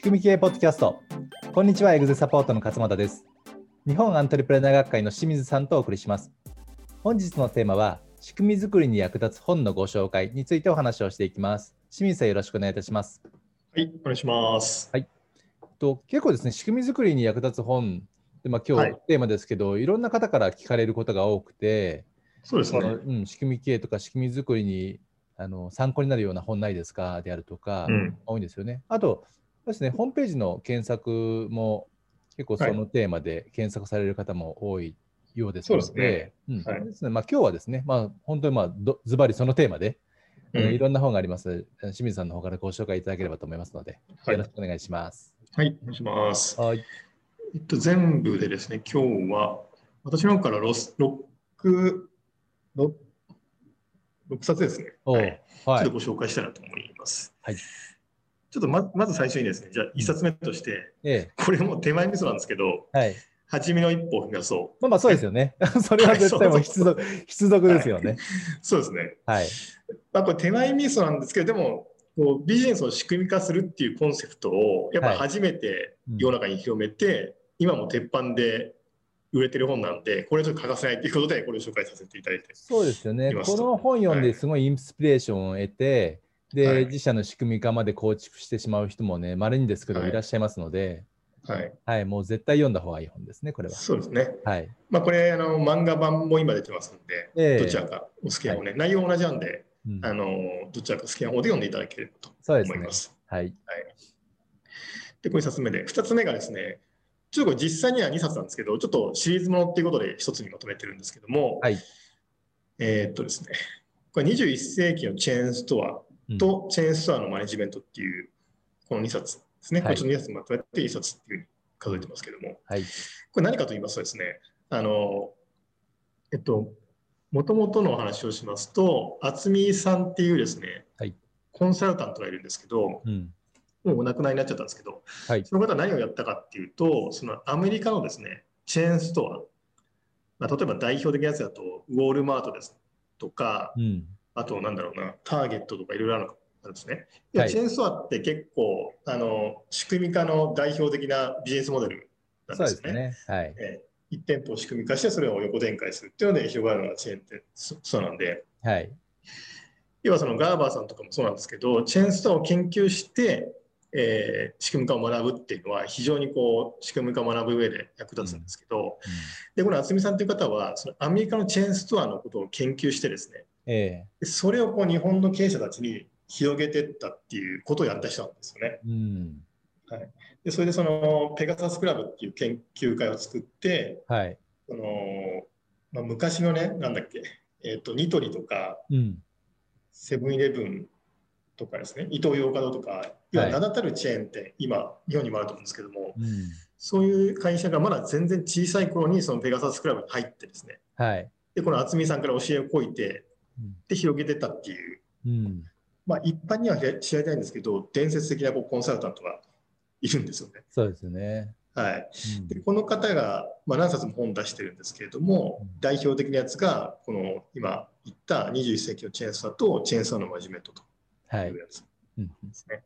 仕組み系ポッドキャスト。こんにちはエグゼサポートの勝又です。日本アントレプレナー学会の清水さんとお送りします。本日のテーマは仕組み作りに役立つ本のご紹介についてお話をしていきます。清水さんよろしくお願いいたします。はいお願いします。はい。と結構ですね仕組み作りに役立つ本。でまあ今日テーマですけど、はい、いろんな方から聞かれることが多くてそうですね、うん、仕組み系とか仕組み作りにあの参考になるような本ないですか？であるとか、うん、多いんですよね。あとですね、ホームページの検索も結構そのテーマで検索される方も多いようですので、今日はですね、まあ、本当にまあズバリそのテーマで、うん、いろんな本があります。清水さんの方からご紹介いただければと思いますので、よろしくお願いします。はい、お願いします。はい。えっと、全部でですね、今日は私の方からロス6、6 6冊ですね。はい。ちょっとご紹介したいなと思います。はい。ちょっとままず最初にですね、じゃあ1冊目として、ええ、これも手前味噌なんですけど、はい。初めの一歩を踏み出そう。まあまあそうですよね。それは絶対も必読、必読ですよね、はい。そうですね。はい。まあこれ手前味噌なんですけど、でも、こうビジネスを仕組み化するっていうコンセプトをやっぱ初めて世の中に広めて、はいうん、今も鉄板で売れてる本なんで、これちょっと欠かせないということで、これを紹介させていただいてそうですよね。この本読んですごいインスピレーションを得て、はい、で、自社の仕組み化まで構築してしまう人もね、まれにですけど、いらっしゃいますので、はい、はい、もう絶対読んだ方がいい本ですね、これは。そうですね。はい。まあ、これ、あの、漫画版も今出てますんで、えー、どちらかお好きな方ね、はい、内容同じなんで、うん、あの、どちらか好きな方で読んでいただければと思います。すね、はい。はい。で、これ1冊目で、2つ目がですね、ちょっとこれ実際には2冊なんですけど、ちょっとシリーズものっていうことで1つにまとめてるんですけども、はい、えー、っとですね、これ21世紀のチェーンストアとチェーンストアのマネジメントっていう、この2冊ですね。はい、こっちの2冊まとめて1冊っていうふうに数えてますけども、はい、これ何かと言いますとですね、あの、えっと、もともとのお話をしますと、渥美さんっていうですね、はい、コンサルタントがいるんですけど、うん。もうお亡くなりになっちゃったんですけど、はい、その方は何をやったかっていうと、そのアメリカのですね、チェーンストア、まあ、例えば代表的なやつだと、ウォールマートですとか、うん、あとなんだろうな、ターゲットとかいろいろあるんですね。はい、チェーンストアって結構、あの仕組み化の代表的なビジネスモデルなんですよね。ね。はい、えー、1店舗を仕組み化して、それを横展開するっていうので広がるのがチェーン店。そうなんで、はい、要はそのガーバーさんとかもそうなんですけど、チェーンストアを研究して、えー、仕組み化を学ぶっていうのは非常にこう仕組み化を学ぶ上で役立つんですけど、うん。うん、でこの渥美さんという方はそのアメリカのチェーンストアのことを研究してですね、えー、それをこう日本の経営者たちに広げていったっていうことをやった人なんですよね。うん。はい、でそれでそのペガサスクラブっていう研究会を作って、はい、そのまあ、昔のねなんだっけ、えーと、ニトリとか、セブンイレブンとかですね、イトーヨーカドーとか、要は名だたるチェーン店、はい、今、日本にもあると思うんですけども、うん、そういう会社がまだ全然小さい頃にそのペガサスクラブに入ってですね、はい、でこの渥美さんから教えをこいて、で広げてたっていう、うん、まあ、一般には知られないんですけど、伝説的なこうコンサルタントがいるんですよね。そうですね。はい、うん、でこの方が、まあ、何冊も本を出してるんですけれども、代表的なやつがこの今言った21世紀のチェーンサーとチェーンサーのマジメントと。い。うやつですね。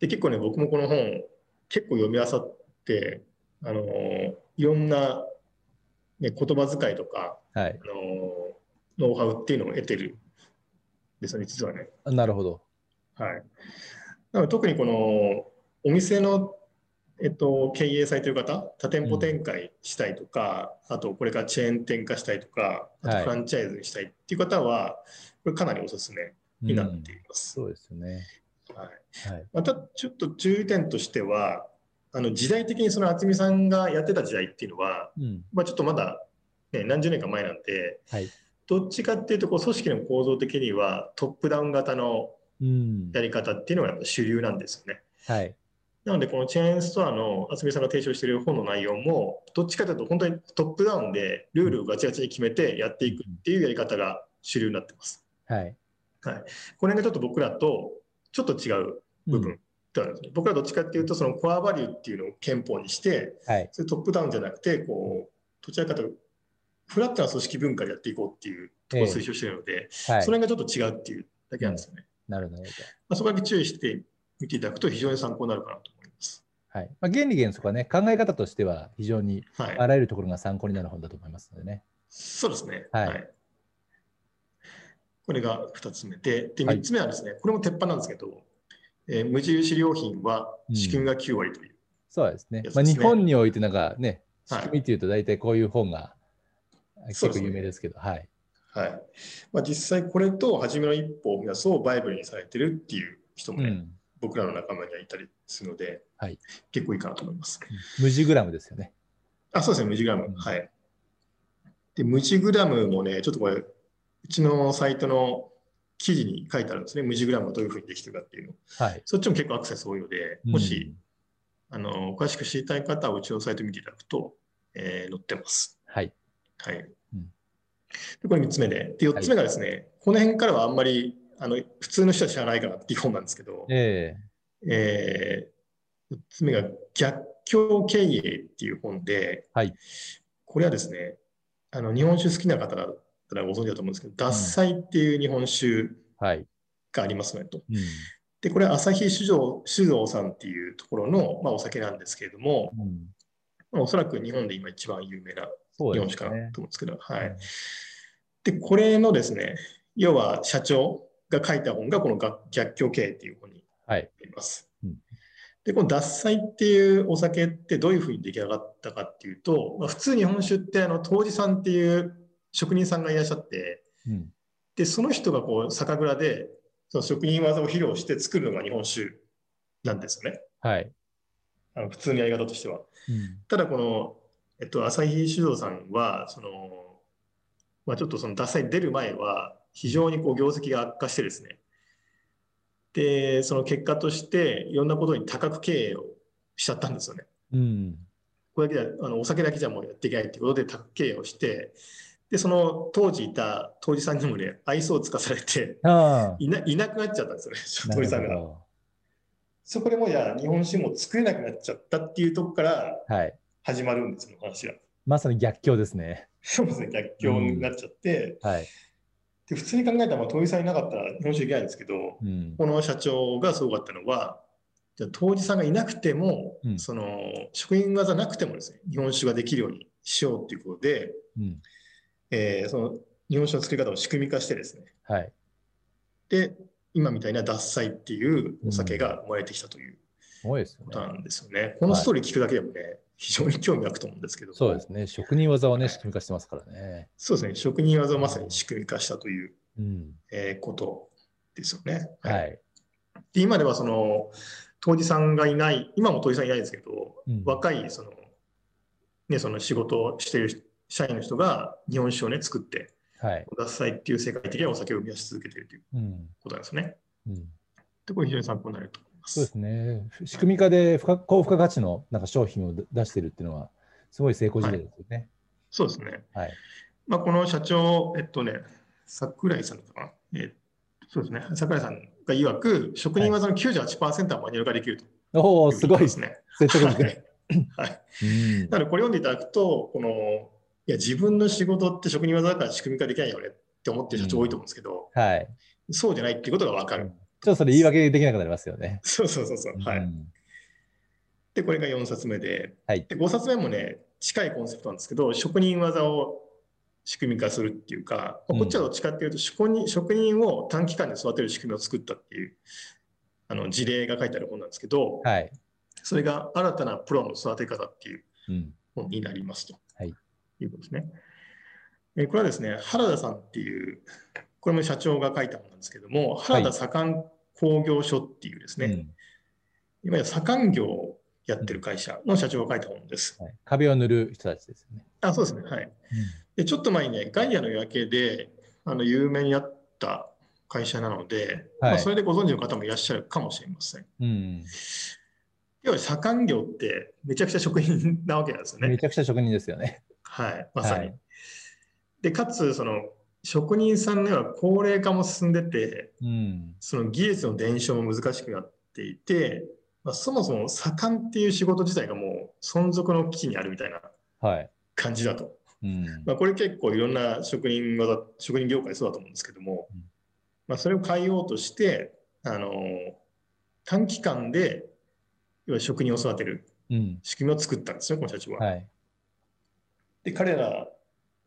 で結構ね僕もこの本結構読み漁ってあのいろんな、ね、言葉遣いとか、はい、あのノウハウっていうのを得てるですよね実はね。なるほど。はい、なので特にこのお店のえっと、経営されてる方、多店舗展開したいとか、うん、あとこれからチェーン店化したいとか、あとフランチャイズにしたいっていう方は、これかなりおすすめになっています。うん、そうですね。はい。はい、またちょっと注意点としては、あの時代的にその渥美さんがやってた時代っていうのは、うん、まあちょっとまだ、ね、何十年か前なんで、はい、どっちかっていうとこう組織の構造的にはトップダウン型のやり方っていうのが主流なんですよね。はい、なのでこのチェーンストアの渥美さんが提唱している本の内容もどっちかというと本当にトップダウンでルールをガチガチに決めてやっていくっていうやり方が主流になってます。はい、はい、これがちょっと僕らとちょっと違う部分ってあるんですね、うん、僕らどっちかっていうとそのコアバリューっていうのを憲法にして、はい、それトップダウンじゃなくてこうどちらかというとフラットな組織文化でやっていこうっていうところを推奨しているので、えーはい、それがちょっと違うっていうだけなんですよね。なるほど。まあ、そこだけ注意してみ見ていただくと非常に参考になるかなと思います。はいまあ、原理原則はね、考え方としては非常にあらゆるところが参考になる本だと思いますのでね。はい、そうですね。はい、はいこれが2つ目で、で3つ目はですね、はい、これも鉄板なんですけど、えー、無印良品は仕組みが9割という、うん、そうですね。まあ、日本においてなんかね、仕組みっていうと大体こういう本が結構有名ですけど、はい。はいまあ、実際これと初めの一歩を皆そうバイブルにされてるっていう人もね、うん、僕らの仲間にはいたりするので、はい、結構いいかなと思います。無ジグラムですよね。あ、そうですね、無ジグラム。うん、はい。で、無ジグラムもね、ちょっとこれ、うちのサイトの記事に書いてあるんですね、無ジグラムがどういうふうにできてるかっていうの。はい、そっちも結構アクセス多いので、もし、うん、あの詳しく知りたい方はうちのサイト見ていただくと、えー、載ってます。はい。はい。でこれ3つ目で。で、4つ目がですね、はい、この辺からはあんまりあの普通の人は知らないかなっていう本なんですけど、えーえー、4つ目が逆境経営っていう本で、はい、これはですね、あの日本酒好きな方だったらご存知だと思うんですけど、獺祭っていう日本酒がありますねと。うん、で、これは旭酒造酒造さんっていうところの、まあ、お酒なんですけれども、うんまあ、おそらく日本で今一番有名な日本酒かなと思うんですけど、ね、はい。で、これのですね、要は社長が書いた本がこの逆境経営っていう本になります。はいうん、で、この獺祭っていうお酒ってどういうふうに出来上がったかっていうと、まあ、普通日本酒ってあの杜氏さんっていう職人さんがいらっしゃって、うん、で、その人がこう酒蔵でその職人技を披露して作るのが日本酒なんですよね。はい。あの普通のやり方としては。うん、ただこの、えっと、朝日酒造さんは、その、まあ、ちょっとその獺祭出る前は、非常にこう業績が悪化してですね、で、その結果として、いろんなことに多角経営をしちゃったんですよね。うん、これだけであのお酒だけじゃもうやっていけないっていうことで多角経営をして、で、その当時いた当時さんにもね、愛想をつかされていな、いなくなっちゃったんですよね、当時さんが。そこでもうや日本酒も作れなくなっちゃったっていうとこから始まるんですよ、は。い、話が。まさに逆境ですね。そうですね、逆境になっちゃって、うん、はい、で普通に考えたら、まあ、遠さんいなかったら日本酒いけないんですけど、うん、この社長がすごかったのは、じゃ当時さんがいなくても、うん、その職員技なくてもですね、日本酒ができるようにしようということで、うん、えー、その日本酒の作り方を仕組み化してですね、はい、で、今みたいな獺祭っていうお酒が生まれてきたということなんですよね。ね。このストーリー聞くだけでもね、非常に興味湧くと思うんですけど。そうですね。職人技をね、仕組み化してますからね。そうですね。職人技をまさに仕組み化したという、うん、えー、ことですよね。はい。はい、で今ではその、当時さんがいない、今も当時さんいないですけど、うん、若いその、ね、その仕事をしている社員の人が日本酒をね、作って、はい、獺祭っていう世界的なお酒を生み出し続けているということなんですね。うん、で、これ非常に参考になるとそうですね。仕組み化で高付加価値のなんか商品を出してるっていうのは、すごい成功事例ですよね。はい、そうですね。はい。まあ、この社長、えっとね、桜井さんかな。えそうですね。桜井さんが曰く、職人技の98%はマニュアル化できると、おお、すごいですね。説得力。はい。なので、これ読んでいただくと、この、いや、自分の仕事って職人技だから仕組み化できないよねって思ってる社長多いと思うんですけど、うん、はい。そうじゃないっていうことが分かる。ちょっとそれ言い訳できなくなりますよね。そうそうそうそう。はい。で、これが4冊目で、はい、で5冊目もね、近いコンセプトなんですけど、職人技を仕組み化するっていうか、こっちはどっちかっていうと、職人職人を短期間で育てる仕組みを作ったっていうあの事例が書いてある本なんですけど、はい、それが新たなプロの育て方っていう本になりますと、はい、いうことですね。えこれはですね、原田さんっていう、これも社長が書いた本なんですけども、原田左官工業所っていうですね、うん、いわゆる左官業をやってる会社の社長が書いた本です。はい、壁を塗る人たちですね。あそうですね。はい。うん、でちょっと前にね、ガイアの夜明けであの有名になった会社なので、はい、まあ、それでご存知の方もいらっしゃるかもしれません。うん、要は左官業ってめちゃくちゃ職人なわけなんですよね。めちゃくちゃ職人ですよね。はい、まさに。はい、で、かつ、その職人さんには高齢化も進んでて、うん、その技術の伝承も難しくなっていて、まあ、そもそも盛んっていう仕事自体がもう存続の危機にあるみたいな感じだと。はいうん、まあ、これ結構いろんな職人技職人業界そうだと思うんですけども、うん、まあ、それを変えようとして、あの短期間で要は職人を育てる仕組みを作ったんですよ、この社長は。はい、で彼ら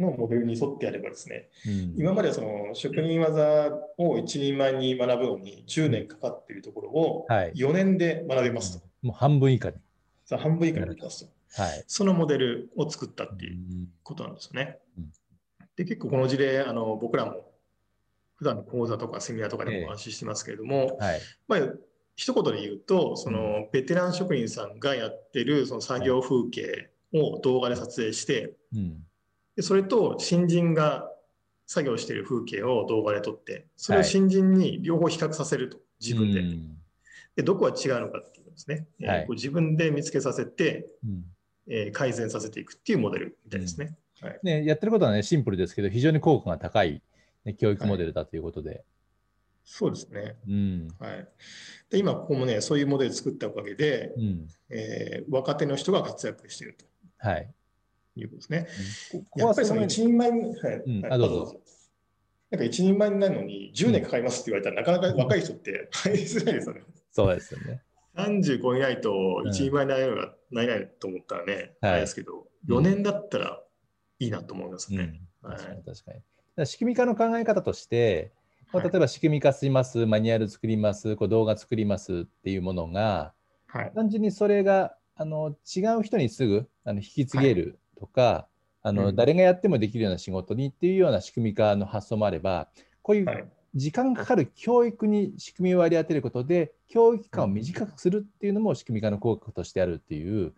のモデルに沿ってやればですね、うん、今までその職人技を一人前に学ぶのに10年かかっているところを4年で学べますと。はい、もう半分以下に。さ半分以下になりますと、はい。そのモデルを作ったっていうことなんですよね。うん、で結構この事例あの僕らも普段の講座とかセミナーとかでもお話ししてますけれども、えーはい、まあ一言で言うとそのベテラン職人さんがやってるその作業風景を動画で撮影して、うんでそれと新人が作業している風景を動画で撮って、それを新人に両方比較させると、自分で。でどこが違うのかっていうのですね、はい、えー、自分で見つけさせて、うん、えー、改善させていくっていうモデルみたいですね。うん、はい、ねやってることはね、シンプルですけど、非常に効果が高い、ね、教育モデルだということで。はい、そうですね、うん。はい、で今、ここもね、そういうモデル作ったおかげで、うん、えー、若手の人が活躍していると。はいいうことですね。やっぱりその一人前に、はい、うん、あどうぞ。なんか一人前になるのに10年かかりますって言われたら、なかなか若い人って入りづらいですよね。そうですよね。35いないと一人前になれるがないないと思ったらね、うん、ないですけど、4年だったらいいなと思いますね。確かに確かに。仕組み化の考え方として、例えば仕組み化します、マニュアル作ります、こう動画作りますっていうものが、はい、単純にそれがあの違う人にすぐあの引き継げるとか、あの、うん、誰がやってもできるような仕事にっていうような仕組み化の発想もあれば、こういう時間かかる教育に仕組みを割り当てることで、教育期間を短くするっていうのも仕組み化の効果としてあるっていう、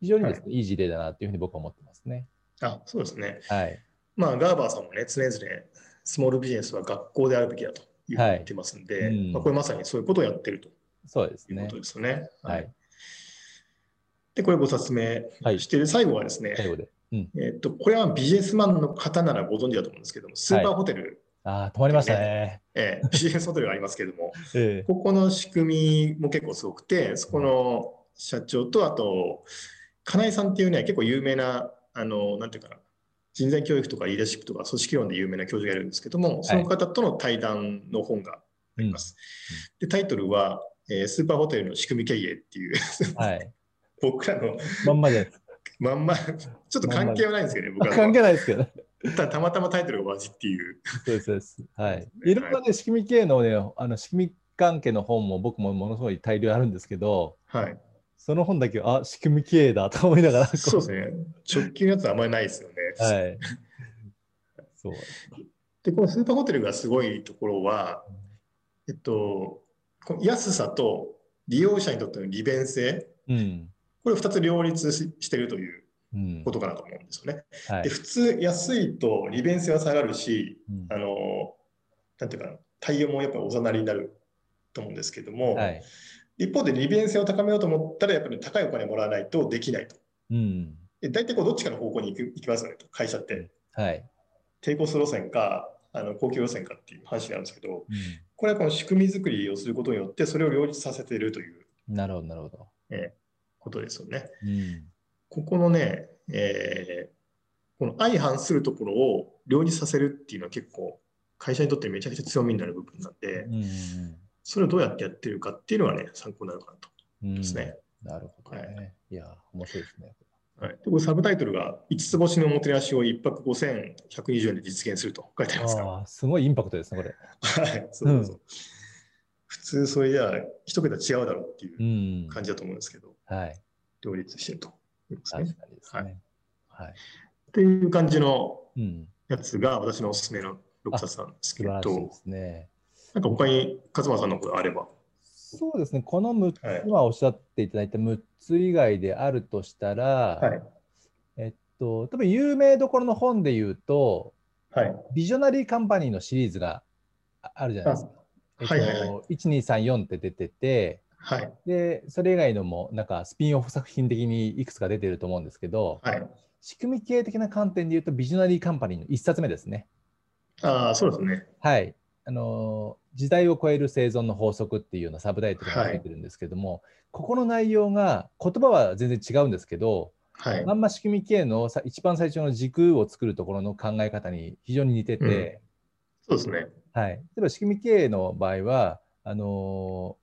非常にですね、はい、いい事例だなというふうに僕は思ってますね。あそうですね。はい。まあ、ガーバーさんもね、常々、スモールビジネスは学校であるべきだと言ってますんで、はいうん、まあ、これまさにそういうことをやってるとそうですね。いうことですよね。はい。で、これご説明して、はい、最後はですね、最後で。うん、えっと、これはビジネスマンの方ならご存知だと思うんですけども、スーパーホテル、はい、あ泊まりましたね。えー、ビジネスホテルがありますけれども、えー、ここの仕組みも結構すごくて、そこの社長と、あと、金井さんっていうね、結構有名な、あの、なんていうかな、人材教育とかリーダーシップとか組織論で有名な教授がいるんですけども、その方との対談の本があります。はい、で、タイトルは、えー、スーパーホテルの仕組み経営っていう。はい、僕らのまんまでまんま、ちょっと関係はないんですけどね、僕は。関係ないですけど。たたまたまタイトルが同じっていう。そうです、そうです。はい。いろんなね、仕組み系のね、あの仕組み関係の本も僕もものすごい大量あるんですけど、はい。その本だけ、あ、仕組み系だと思いながら。そうですね。直近のやつはあんまりないですよね。はい。そう。で、このスーパーホテルがすごいところは、えっと、安さと利用者にとっての利便性、うん、これ2つ両立してるということかなと思うんですよね。うんはい、で普通安いと利便性は下がるし、うん、あのなんていうかな対応もやっぱりおざなりになると思うんですけども、はい、一方で利便性を高めようと思ったらやっぱり高いお金もらわないとできないと。うん、大体こうどっちかの方向に行く行きます？よねと会社って。はい、低コスト路線かあの高級路線かっていう話なんですけど、うん、これはこの仕組み作りをすることによってそれを両立させているという。なるほどなるほど。えーことですよね。うん、ここのね、えー、この相反するところを両立させるっていうのは結構会社にとってめちゃくちゃ強みになる部分なんで、うん、それをどうやってやってるかっていうのはね、参考になるかなと思いますね。うん、なるほどね。はい、いや、面白いですね。はい、でこれサブタイトルが5つ星のもてなしを1泊5120円で実現すると書いてありますかあすごいインパクトですね、これ。はい、そうそう。うん、普通、それじゃあ、一桁違うだろうっていう感じだと思うんですけど、はい、両立してるというですね。すね。はい。っていう感じのやつが私のおすすめの6冊なんですけど、ですね、なんか他に勝間さんのことあれば。そうですね、この6つ、今おっしゃっていただいた6つ以外であるとしたら、はい、えっと、多分有名どころの本で言うと、はい、ビジョナリーカンパニーのシリーズがあるじゃないですか。はいはいはい、1234って出てて、はい、でそれ以外のもなんかスピンオフ作品的にいくつか出てると思うんですけど、はい、仕組み系的な観点でいうとビジョナリーカンパニーの1冊目ですね。ああそうですね。はい。あの時代を超える生存の法則っていうようなサブタイトルが出てるんですけども、はい、ここの内容が言葉は全然違うんですけど、はい、まんま仕組み系のさ一番最初の軸を作るところの考え方に非常に似てて、うん、そうですね。はい、例えば仕組み系の場合はあの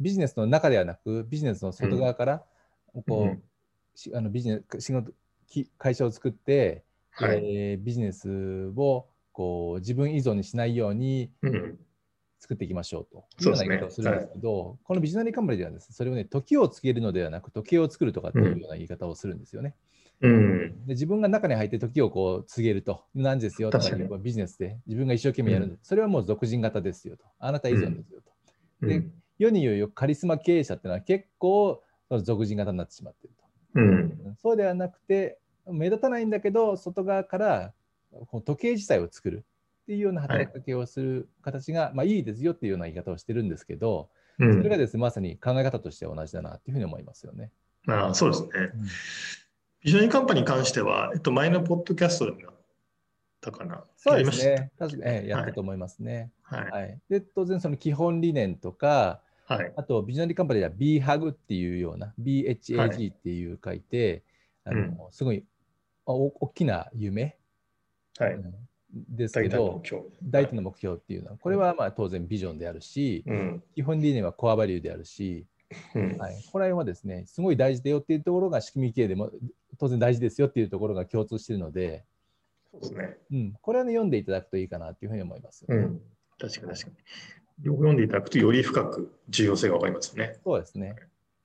ビジネスの中ではなく、ビジネスの外側から、こう、あのビジネス仕事会社を作って、はい、えー、ビジネスをこう自分依存にしないように作っていきましょうと。いうような言い方をするんですけど、ねはい、このビジョナリーカンパニーではです、ね、それをね、時を告げるのではなく、時計を作るとかっていうような言い方をするんですよね。うん、で自分が中に入って時をこう告げると、何時ですよとかビジネスで自分が一生懸命やる、うん、それはもう俗人型ですよと、あなた依存ですよと。で世に言うよカリスマ経営者っていうのは結構その俗人型になってしまっていると。うん、そうではなくて、目立たないんだけど、外側からこの時計自体を作るっていうような働きかけをする形が、はい、まあ、いいですよっていうような言い方をしてるんですけど、うん、それがですね、まさに考え方としては同じだなっていうふうに思いますよね。ああそうですね。うん、ビジョカンパに関しては、えっと、前のポッドキャストでもたかな。そうですね。確かに、やったと思いますね。はい。はい、で当然、その基本理念とか、はい、あと、ビジョナリーカンパニーでは BHAG っていうような、BHAG っていう書いて、はい、あの、すごいお大きな夢、はい、ですけど、大体の目標。っていうのは、これはまあ当然ビジョンであるし、うん、基本理念はコアバリューであるし、うん、はい、これはですね、すごい大事だよっていうところが仕組み系でも当然大事ですよっていうところが共通しているので、そうですね。うん、これは、ね、読んでいただくといいかなというふうに思います、ね、うん、確かに確かに。両方読んでいただくとより深く重要性が分かりますよね。そうですね。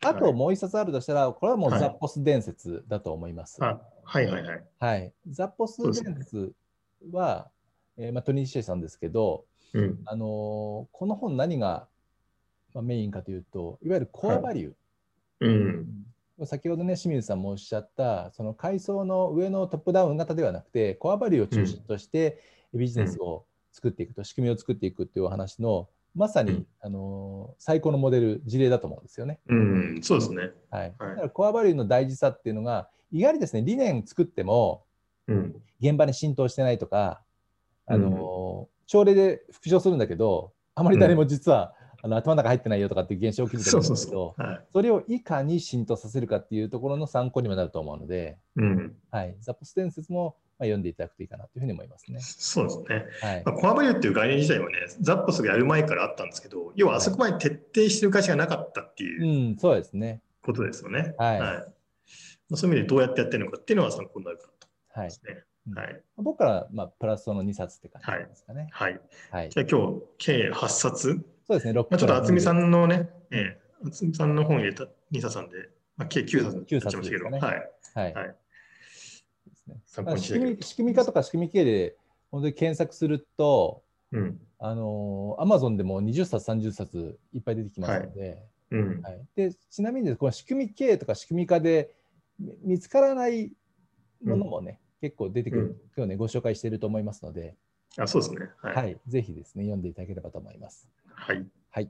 あともう一冊あるとしたら、これはもうザ・ポス伝説だと思います。はい、はいはいはい。はい。ザ・ポス伝説は、ねえーまあ、トニー・シェさんですけど、うん、あのー、この本何が、まあ、メインかというと、いわゆるコアバリュー。はいうん、先ほどね、清水さんもおっしゃった、その階層の上のトップダウン型ではなくて、コアバリューを中心としてビジネスを作っていくと、仕組みを作っていくっていうお話のまさに、うん、あの最高のモデル、事例だと思うんですよね。うん、そうですね。はい。だからコアバリューの大事さっていうのが、意外にですね、理念作っても、うん、現場に浸透してないとか、あの、うん、朝礼で復唱するんだけど、あまり誰も実は、あの頭の中入ってないよとかっていう現象起きてるんですけど、それをいかに浸透させるかっていうところの参考にもなると思うので、うん、はい、ザ・ポス伝説もまあ、読んでいただくといいかなというふうに思いますね。そうですね。はい、まあ、コアバリューっていう概念自体はね、ザッポスがやる前からあったんですけど、要はあそこまで徹底してる会社がなかったっていう、はい、うん、そうですね。ことですよね。はい。はい、まあ、そういう意味でどうやってやってるのかっていうのは参考になるかなと、ね。はい。はい、僕からまあプラスその2冊って感じですかね。はい。はい、じゃあ今日計8冊そうですね、まあ、ちょっと渥美さんのね、ええ、渥美さんの本入れた2冊なんで、まあ、計9冊になっちゃいましたけど、ね、はい。はい。はいね。仕組み仕組み化とか仕組み系で本当に検索すると、うん、あのアマゾンでも20冊、30冊いっぱい出てきますので、はい。うん。はい、でちなみにこの仕組み系とか仕組み化で見つからないものもね、うん、結構出てくる、今日ね、ご紹介していると思いますので、あそうですね、はい、はい、ぜひですね、読んでいただければと思います。はい。はい、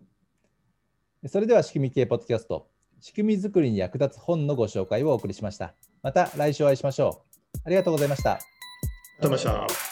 それでは仕組み系ポッドキャスト、仕組み作りに役立つ本のご紹介をお送りしました。また来週お会いしましょう。ありがとうございました。ありがとうございました。